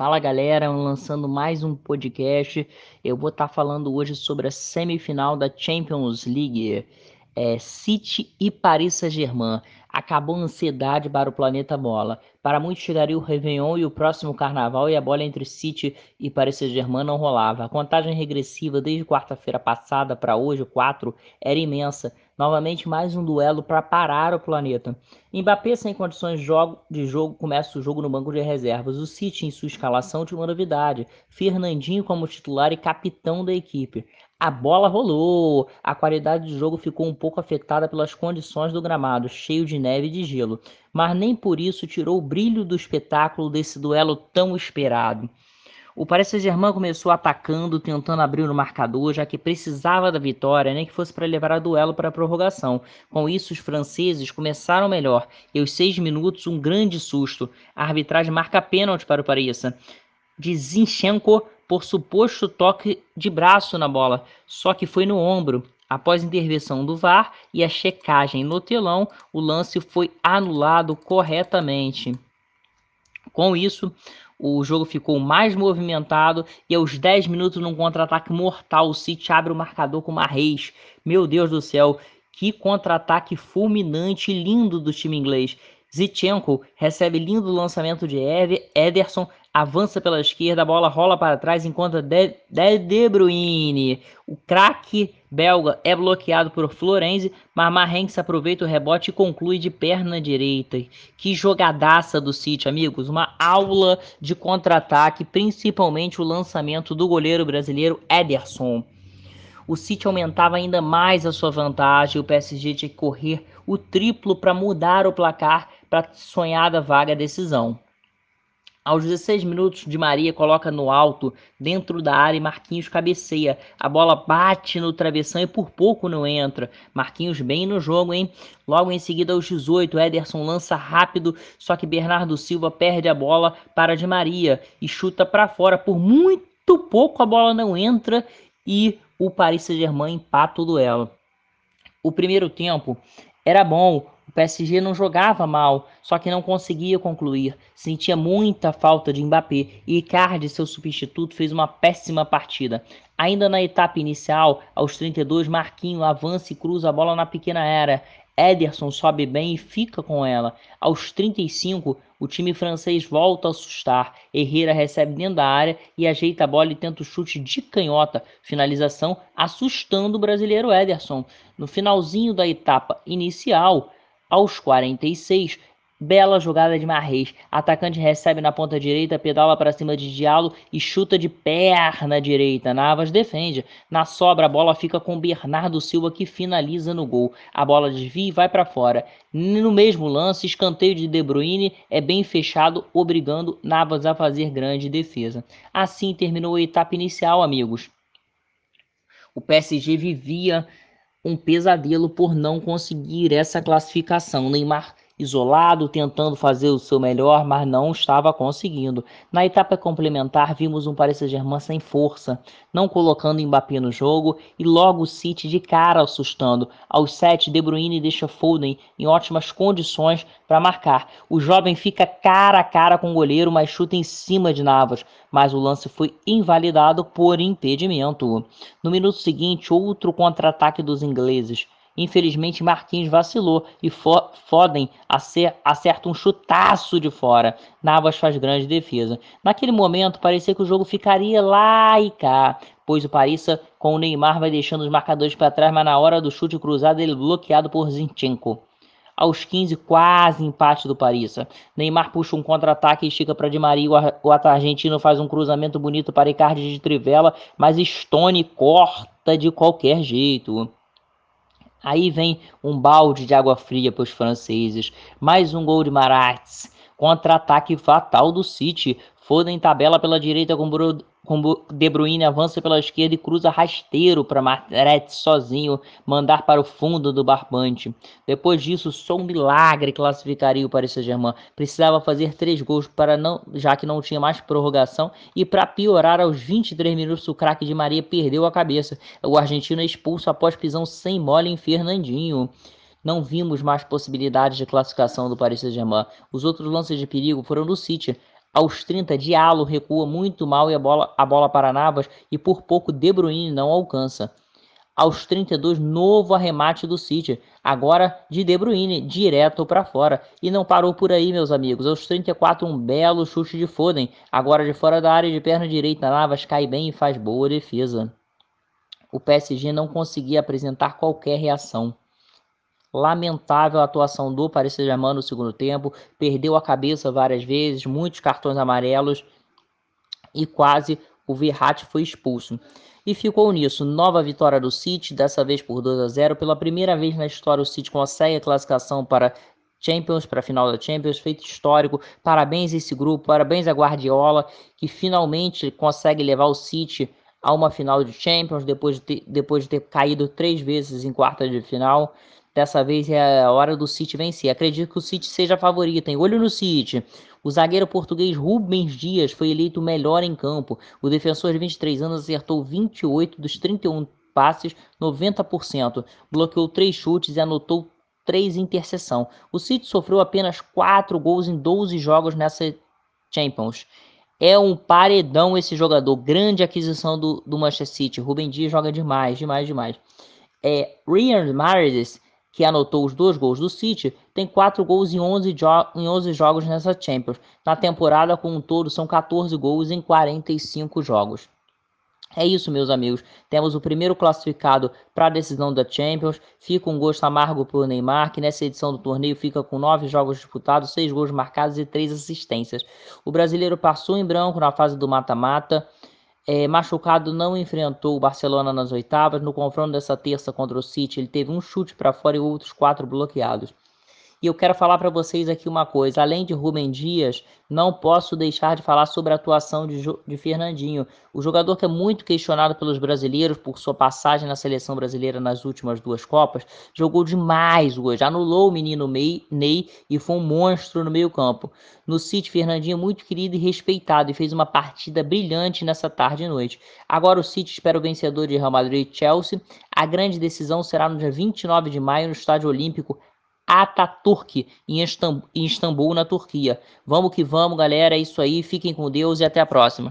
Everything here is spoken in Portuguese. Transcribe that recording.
Fala galera, lançando mais um podcast. Eu vou estar tá falando hoje sobre a semifinal da Champions League. É, City e Paris Saint-Germain. Acabou a ansiedade para o planeta bola. Para muitos chegaria o Réveillon e o próximo carnaval e a bola entre City e Paris Saint-Germain não rolava. A contagem regressiva desde quarta-feira passada para hoje, 4, era imensa. Novamente mais um duelo para parar o planeta. Mbappé sem condições de jogo, de jogo começa o jogo no banco de reservas. O City em sua escalação tinha uma novidade. Fernandinho como titular e capitão da equipe. A bola rolou, a qualidade de jogo ficou um pouco afetada pelas condições do gramado, cheio de neve e de gelo, mas nem por isso tirou o brilho do espetáculo desse duelo tão esperado. O Paris Saint-Germain começou atacando, tentando abrir o marcador, já que precisava da vitória, nem que fosse para levar a duelo para a prorrogação. Com isso, os franceses começaram melhor, e aos seis minutos, um grande susto. A arbitragem marca pênalti para o Paris. De Zinchenko por suposto toque de braço na bola, só que foi no ombro. Após intervenção do VAR e a checagem no telão, o lance foi anulado corretamente. Com isso, o jogo ficou mais movimentado e aos 10 minutos num contra-ataque mortal, o City abre o marcador com uma Reis. Meu Deus do céu, que contra-ataque fulminante e lindo do time inglês. Zichenko recebe lindo lançamento de Ederson, avança pela esquerda, a bola rola para trás, enquanto De, De, De Bruyne, o craque belga, é bloqueado por Florenzi, mas Marrenques aproveita o rebote e conclui de perna direita. Que jogadaça do City, amigos, uma aula de contra-ataque, principalmente o lançamento do goleiro brasileiro Ederson. O City aumentava ainda mais a sua vantagem, o PSG tinha que correr o triplo para mudar o placar para a sonhada vaga decisão. Aos 16 minutos, de Maria coloca no alto, dentro da área, e Marquinhos cabeceia. A bola bate no travessão e por pouco não entra. Marquinhos bem no jogo, hein? Logo em seguida, aos 18, Ederson lança rápido, só que Bernardo Silva perde a bola para de Maria e chuta para fora. Por muito pouco a bola não entra e o Paris Saint-Germain empata o duelo. O primeiro tempo era bom, o PSG não jogava mal, só que não conseguia concluir. Sentia muita falta de Mbappé e Icardi, seu substituto, fez uma péssima partida. Ainda na etapa inicial, aos 32, Marquinho avança e cruza a bola na pequena área. Ederson sobe bem e fica com ela. Aos 35, o time francês volta a assustar. Herrera recebe dentro da área e ajeita a bola e tenta o chute de canhota. Finalização assustando o brasileiro Ederson. No finalzinho da etapa inicial, aos 46, bela jogada de Marreis. Atacante recebe na ponta direita, pedala para cima de Diallo e chuta de perna direita. Navas defende. Na sobra, a bola fica com Bernardo Silva que finaliza no gol. A bola desvia e vai para fora. No mesmo lance, escanteio de De Bruyne é bem fechado, obrigando Navas a fazer grande defesa. Assim terminou a etapa inicial, amigos. O PSG vivia um pesadelo por não conseguir essa classificação. Neymar isolado, tentando fazer o seu melhor, mas não estava conseguindo. Na etapa complementar, vimos um Paris Saint-Germain sem força, não colocando Mbappé no jogo e logo o City de cara assustando. Aos 7, De Bruyne deixa Foden em ótimas condições para marcar. O jovem fica cara a cara com o goleiro, mas chuta em cima de Navas, mas o lance foi invalidado por impedimento. No minuto seguinte, outro contra-ataque dos ingleses. Infelizmente, Marquinhos vacilou e Foden acerta um chutaço de fora. Navas faz grande defesa. Naquele momento, parecia que o jogo ficaria lá e cá, pois o Paris com o Neymar vai deixando os marcadores para trás, mas na hora do chute cruzado ele é bloqueado por Zinchenko. Aos 15, quase empate do Paris. Neymar puxa um contra-ataque e estica para Di Maria. O argentino faz um cruzamento bonito para Icardi de Trivela, mas Stone corta de qualquer jeito. Aí vem um balde de água fria para os franceses. Mais um gol de Maratz. Contra-ataque fatal do City. Foden tabela pela direita com, Bru com De Bruyne, avança pela esquerda e cruza rasteiro para Maratz sozinho mandar para o fundo do barbante. Depois disso, só um milagre classificaria o Paris Saint-Germain. Precisava fazer três gols para não, já que não tinha mais prorrogação e para piorar aos 23 minutos o craque de Maria perdeu a cabeça. O argentino é expulso após pisão sem mole em Fernandinho não vimos mais possibilidades de classificação do Paris Saint-Germain. Os outros lances de perigo foram do City. Aos 30, Diallo recua muito mal e a bola, a bola para Navas e por pouco De Bruyne não alcança. Aos 32, novo arremate do City, agora de De Bruyne, direto para fora. E não parou por aí, meus amigos. Aos 34, um belo chute de Foden, agora de fora da área de perna direita. Navas cai bem e faz boa defesa. O PSG não conseguia apresentar qualquer reação. Lamentável a atuação do Paris Saint-Germain no segundo tempo, perdeu a cabeça várias vezes, muitos cartões amarelos e quase o Verratti foi expulso. E ficou nisso, nova vitória do City, dessa vez por 2 a 0. Pela primeira vez na história o City consegue a classificação para Champions, para a final da Champions, feito histórico. Parabéns a esse grupo, parabéns a Guardiola, que finalmente consegue levar o City a uma final de Champions, depois de ter, depois de ter caído três vezes em quarta de final. Dessa vez é a hora do City vencer. Acredito que o City seja favorito, hein? Olho no City. O zagueiro português Rubens Dias foi eleito o melhor em campo. O defensor de 23 anos acertou 28 dos 31 passes, 90%. Bloqueou 3 chutes e anotou 3 interseção. O City sofreu apenas 4 gols em 12 jogos nessa Champions. É um paredão esse jogador. Grande aquisição do, do Manchester City. Rubem Dias joga demais, demais, demais. É, Ryan Mahrez que anotou os dois gols do City, tem quatro gols em 11, em 11 jogos nessa Champions. Na temporada, como um todo, são 14 gols em 45 jogos. É isso, meus amigos. Temos o primeiro classificado para a decisão da Champions. Fica um gosto amargo para o Neymar, que nessa edição do torneio fica com nove jogos disputados, seis gols marcados e três assistências. O brasileiro passou em branco na fase do mata-mata. É, machucado não enfrentou o Barcelona nas oitavas. No confronto dessa terça contra o City, ele teve um chute para fora e outros quatro bloqueados. E eu quero falar para vocês aqui uma coisa: além de Rubem Dias, não posso deixar de falar sobre a atuação de, de Fernandinho, o jogador que é muito questionado pelos brasileiros por sua passagem na seleção brasileira nas últimas duas Copas. Jogou demais hoje, anulou o menino Ney e foi um monstro no meio-campo. No City, Fernandinho é muito querido e respeitado e fez uma partida brilhante nessa tarde e noite. Agora o City espera o vencedor de Real Madrid e Chelsea. A grande decisão será no dia 29 de maio no Estádio Olímpico Ataturk, em Istambul, na Turquia. Vamos que vamos, galera. É isso aí. Fiquem com Deus e até a próxima.